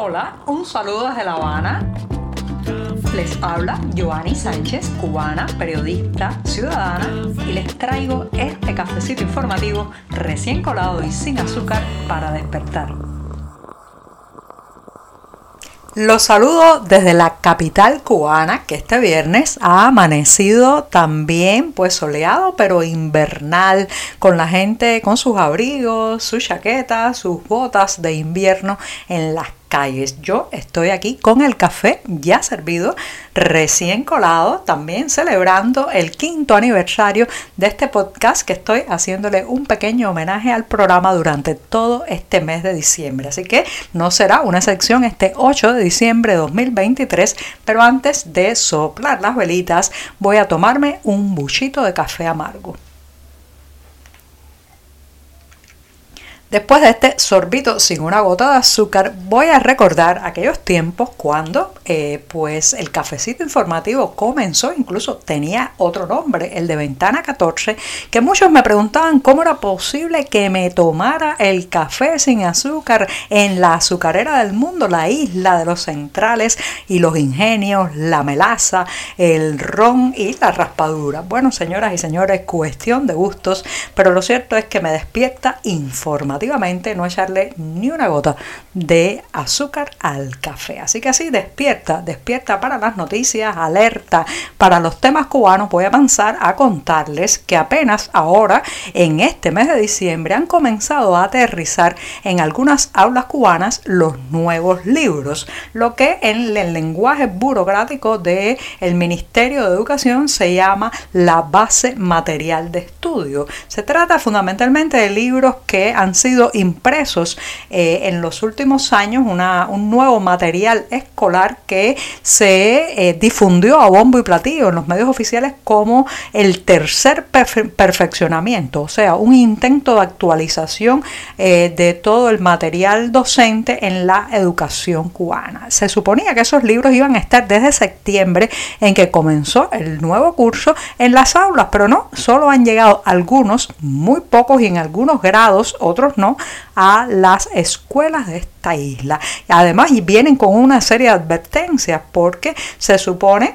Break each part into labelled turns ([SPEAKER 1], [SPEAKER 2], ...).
[SPEAKER 1] Hola, un saludo desde La Habana. Les habla Joanny Sánchez, cubana, periodista, ciudadana, y les traigo este cafecito informativo recién colado y sin azúcar para despertar. Los saludo desde la capital cubana, que este viernes ha amanecido también pues soleado, pero invernal, con la gente con sus abrigos, sus chaquetas, sus botas de invierno en las calles. Yo estoy aquí con el café ya servido, recién colado, también celebrando el quinto aniversario de este podcast que estoy haciéndole un pequeño homenaje al programa durante todo este mes de diciembre. Así que no será una sección este 8 de diciembre de 2023, pero antes de soplar las velitas voy a tomarme un buchito de café amargo. Después de este sorbito sin una gota de azúcar, voy a recordar aquellos tiempos cuando eh, pues el cafecito informativo comenzó, incluso tenía otro nombre, el de Ventana 14, que muchos me preguntaban cómo era posible que me tomara el café sin azúcar en la azucarera del mundo, la isla de los centrales y los ingenios, la melaza, el ron y la raspadura. Bueno, señoras y señores, cuestión de gustos, pero lo cierto es que me despierta informativo no echarle ni una gota de azúcar al café. Así que así despierta, despierta para las noticias, alerta para los temas cubanos. Voy a avanzar a contarles que apenas ahora, en este mes de diciembre, han comenzado a aterrizar en algunas aulas cubanas los nuevos libros, lo que en el lenguaje burocrático del el Ministerio de Educación se llama la base material de estudio. Se trata fundamentalmente de libros que han sido impresos eh, en los últimos años un nuevo material escolar que se eh, difundió a bombo y platillo en los medios oficiales como el tercer perfeccionamiento, o sea, un intento de actualización eh, de todo el material docente en la educación cubana. Se suponía que esos libros iban a estar desde septiembre en que comenzó el nuevo curso en las aulas, pero no, solo han llegado algunos, muy pocos y en algunos grados, otros no, a las escuelas de esta isla. Además, vienen con una serie de advertencias porque se supone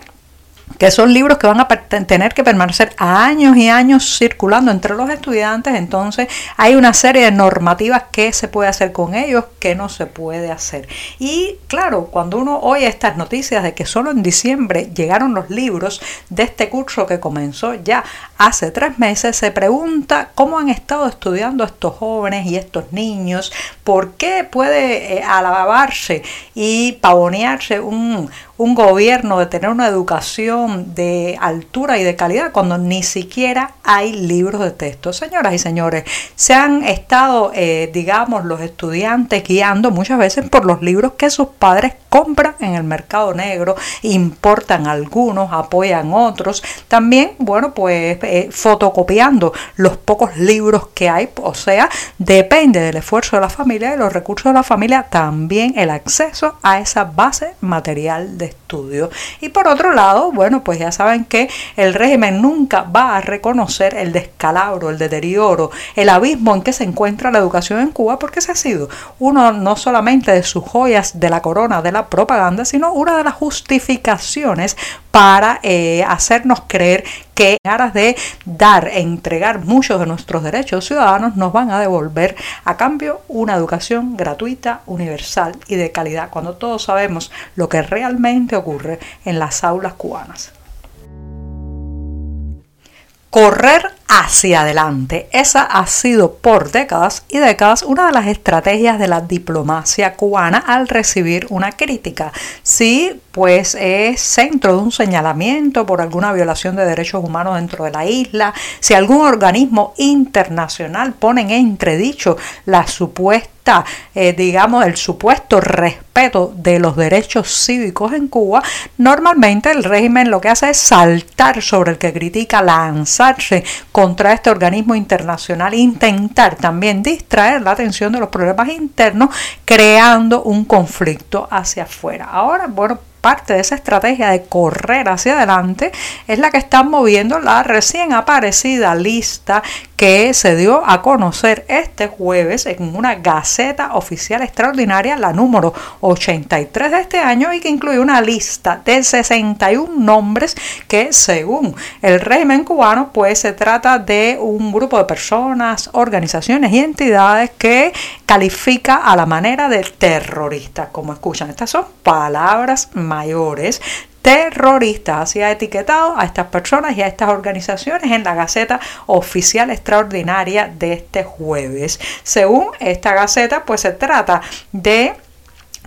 [SPEAKER 1] que son libros que van a tener que permanecer años y años circulando entre los estudiantes, entonces hay una serie de normativas que se puede hacer con ellos, que no se puede hacer. Y claro, cuando uno oye estas noticias de que solo en diciembre llegaron los libros de este curso que comenzó ya hace tres meses, se pregunta cómo han estado estudiando estos jóvenes y estos niños, por qué puede eh, alabarse y pavonearse un, un gobierno de tener una educación de altura y de calidad cuando ni siquiera hay libros de texto. Señoras y señores, se han estado, eh, digamos, los estudiantes guiando muchas veces por los libros que sus padres compran en el mercado negro, importan algunos, apoyan otros. También, bueno, pues eh, fotocopiando los pocos libros que hay, o sea, depende del esfuerzo de la familia y los recursos de la familia, también el acceso a esa base material de estudio. Y por otro lado, bueno, pues ya saben que el régimen nunca va a reconocer el descalabro, el deterioro, el abismo en que se encuentra la educación en Cuba, porque ese ha sido uno no solamente de sus joyas de la corona de la propaganda, sino una de las justificaciones para eh, hacernos creer que en aras de dar, entregar muchos de nuestros derechos ciudadanos, nos van a devolver a cambio una educación gratuita, universal y de calidad, cuando todos sabemos lo que realmente ocurre en las aulas cubanas. Correr hacia adelante. Esa ha sido por décadas y décadas una de las estrategias de la diplomacia cubana al recibir una crítica. Si pues es centro de un señalamiento por alguna violación de derechos humanos dentro de la isla, si algún organismo internacional pone en entredicho la supuesta, eh, digamos, el supuesto respeto de los derechos cívicos en Cuba, normalmente el régimen lo que hace es saltar sobre el que critica, lanzarse contra este organismo internacional, intentar también distraer la atención de los problemas internos, creando un conflicto hacia afuera. Ahora, bueno, parte de esa estrategia de correr hacia adelante es la que están moviendo la recién aparecida lista que se dio a conocer este jueves en una Gaceta Oficial Extraordinaria, la número 83 de este año, y que incluye una lista de 61 nombres que según el régimen cubano, pues se trata de un grupo de personas, organizaciones y entidades que califica a la manera de terroristas. Como escuchan, estas son palabras mayores terroristas. Así ha etiquetado a estas personas y a estas organizaciones en la Gaceta Oficial Extraordinaria de este jueves. Según esta Gaceta, pues se trata de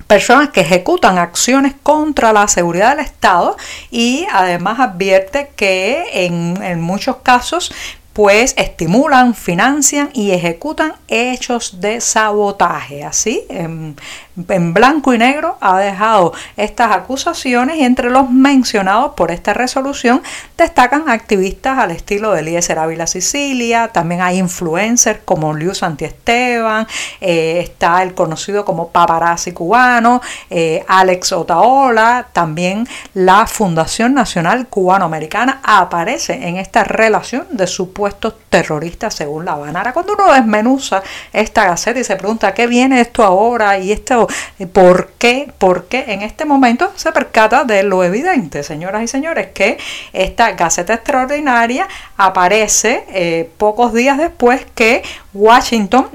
[SPEAKER 1] personas que ejecutan acciones contra la seguridad del Estado y además advierte que en, en muchos casos pues estimulan, financian y ejecutan hechos de sabotaje. Así, en, blanco y negro ha dejado estas acusaciones y entre los mencionados por esta resolución destacan activistas al estilo de Eliezer Ávila Sicilia, también hay influencers como Liu Santiesteban, eh, está el conocido como paparazzi cubano, eh, Alex Otaola, también la Fundación Nacional Cubano-Americana aparece en esta relación de supuesto terroristas según La Habana. Cuando uno desmenuza esta gaceta y se pregunta qué viene esto ahora y esto, eh, por qué, por qué en este momento se percata de lo evidente, señoras y señores, que esta gaceta extraordinaria aparece eh, pocos días después que Washington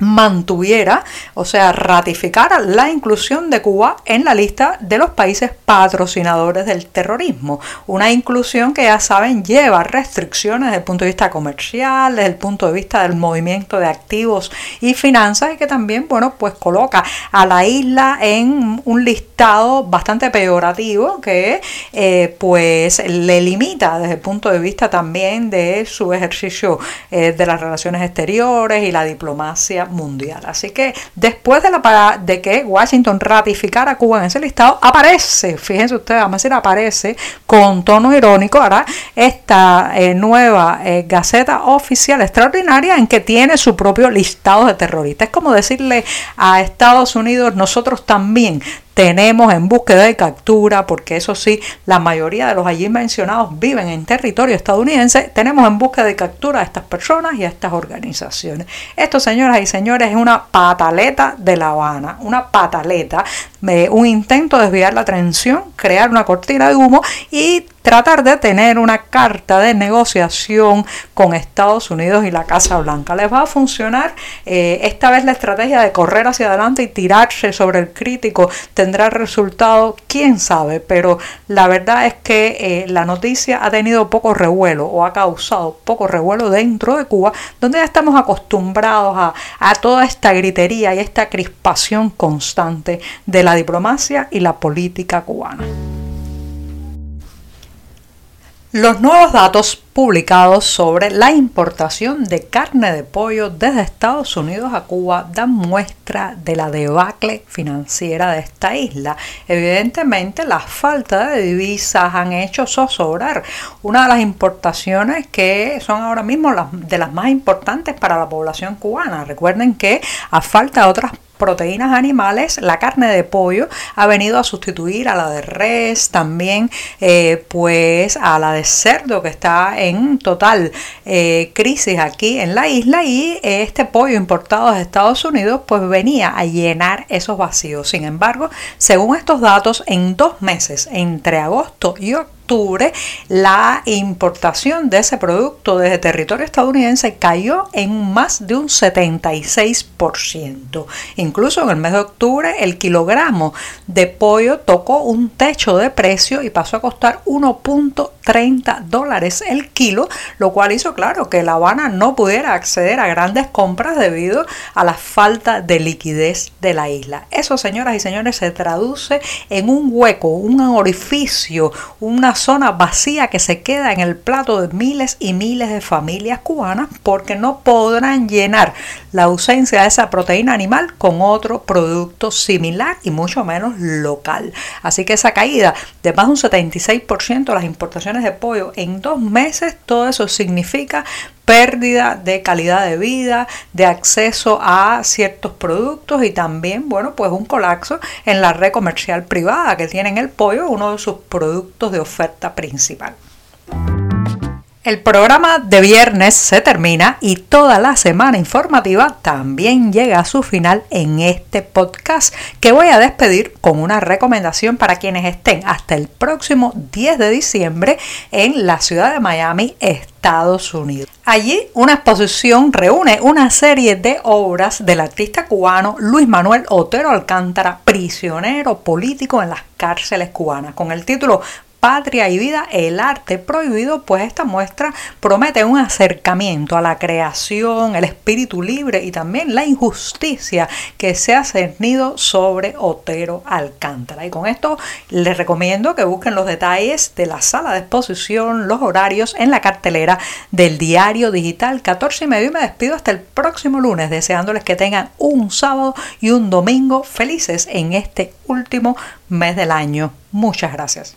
[SPEAKER 1] mantuviera, o sea, ratificara la inclusión de Cuba en la lista de los países patrocinadores del terrorismo. Una inclusión que ya saben lleva restricciones desde el punto de vista comercial, desde el punto de vista del movimiento de activos y finanzas y que también, bueno, pues coloca a la isla en un listado bastante peyorativo que eh, pues le limita desde el punto de vista también de su ejercicio eh, de las relaciones exteriores y la diplomacia mundial. Así que después de, la, de que Washington ratificara a Cuba en ese listado, aparece, fíjense ustedes, vamos a decir, aparece con tono irónico ahora esta eh, nueva eh, Gaceta Oficial Extraordinaria en que tiene su propio listado de terroristas. Es como decirle a Estados Unidos, nosotros también tenemos en búsqueda y captura, porque eso sí, la mayoría de los allí mencionados viven en territorio estadounidense, tenemos en búsqueda y captura a estas personas y a estas organizaciones. Esto, señoras y señores, es una pataleta de La Habana, una pataleta, un intento de desviar la atención, crear una cortina de humo y tratar de tener una carta de negociación con Estados Unidos y la Casa Blanca. ¿Les va a funcionar? Eh, esta vez la estrategia de correr hacia adelante y tirarse sobre el crítico tendrá resultado, quién sabe, pero la verdad es que eh, la noticia ha tenido poco revuelo o ha causado poco revuelo dentro de Cuba, donde ya estamos acostumbrados a, a toda esta gritería y esta crispación constante de la diplomacia y la política cubana. Los nuevos datos publicados sobre la importación de carne de pollo desde Estados Unidos a Cuba dan muestra de la debacle financiera de esta isla. Evidentemente, la falta de divisas han hecho zozobrar una de las importaciones que son ahora mismo las, de las más importantes para la población cubana. Recuerden que a falta de otras proteínas animales, la carne de pollo ha venido a sustituir a la de res, también eh, pues a la de cerdo que está en total eh, crisis aquí en la isla y este pollo importado de Estados Unidos pues venía a llenar esos vacíos. Sin embargo, según estos datos, en dos meses, entre agosto y octubre, la importación de ese producto desde territorio estadounidense cayó en más de un 76%. Incluso en el mes de octubre el kilogramo de pollo tocó un techo de precio y pasó a costar 1.30 dólares el kilo, lo cual hizo claro que La Habana no pudiera acceder a grandes compras debido a la falta de liquidez de la isla. Eso, señoras y señores, se traduce en un hueco, un orificio, una zona vacía que se queda en el plato de miles y miles de familias cubanas porque no podrán llenar la ausencia de esa proteína animal con otro producto similar y mucho menos local. Así que esa caída de más de un 76% de las importaciones de pollo en dos meses, todo eso significa pérdida de calidad de vida, de acceso a ciertos productos y también, bueno, pues un colapso en la red comercial privada que tienen el pollo, uno de sus productos de oferta principal. El programa de viernes se termina y toda la semana informativa también llega a su final en este podcast que voy a despedir con una recomendación para quienes estén hasta el próximo 10 de diciembre en la ciudad de Miami, Estados Unidos. Allí una exposición reúne una serie de obras del artista cubano Luis Manuel Otero Alcántara, prisionero político en las cárceles cubanas, con el título Patria y Vida, el arte prohibido, pues esta muestra promete un acercamiento a la creación, el espíritu libre y también la injusticia que se ha cernido sobre Otero Alcántara. Y con esto les recomiendo que busquen los detalles de la sala de exposición, los horarios en la cartelera del diario digital 14 y medio. Y me despido hasta el próximo lunes, deseándoles que tengan un sábado y un domingo felices en este último mes del año. Muchas gracias.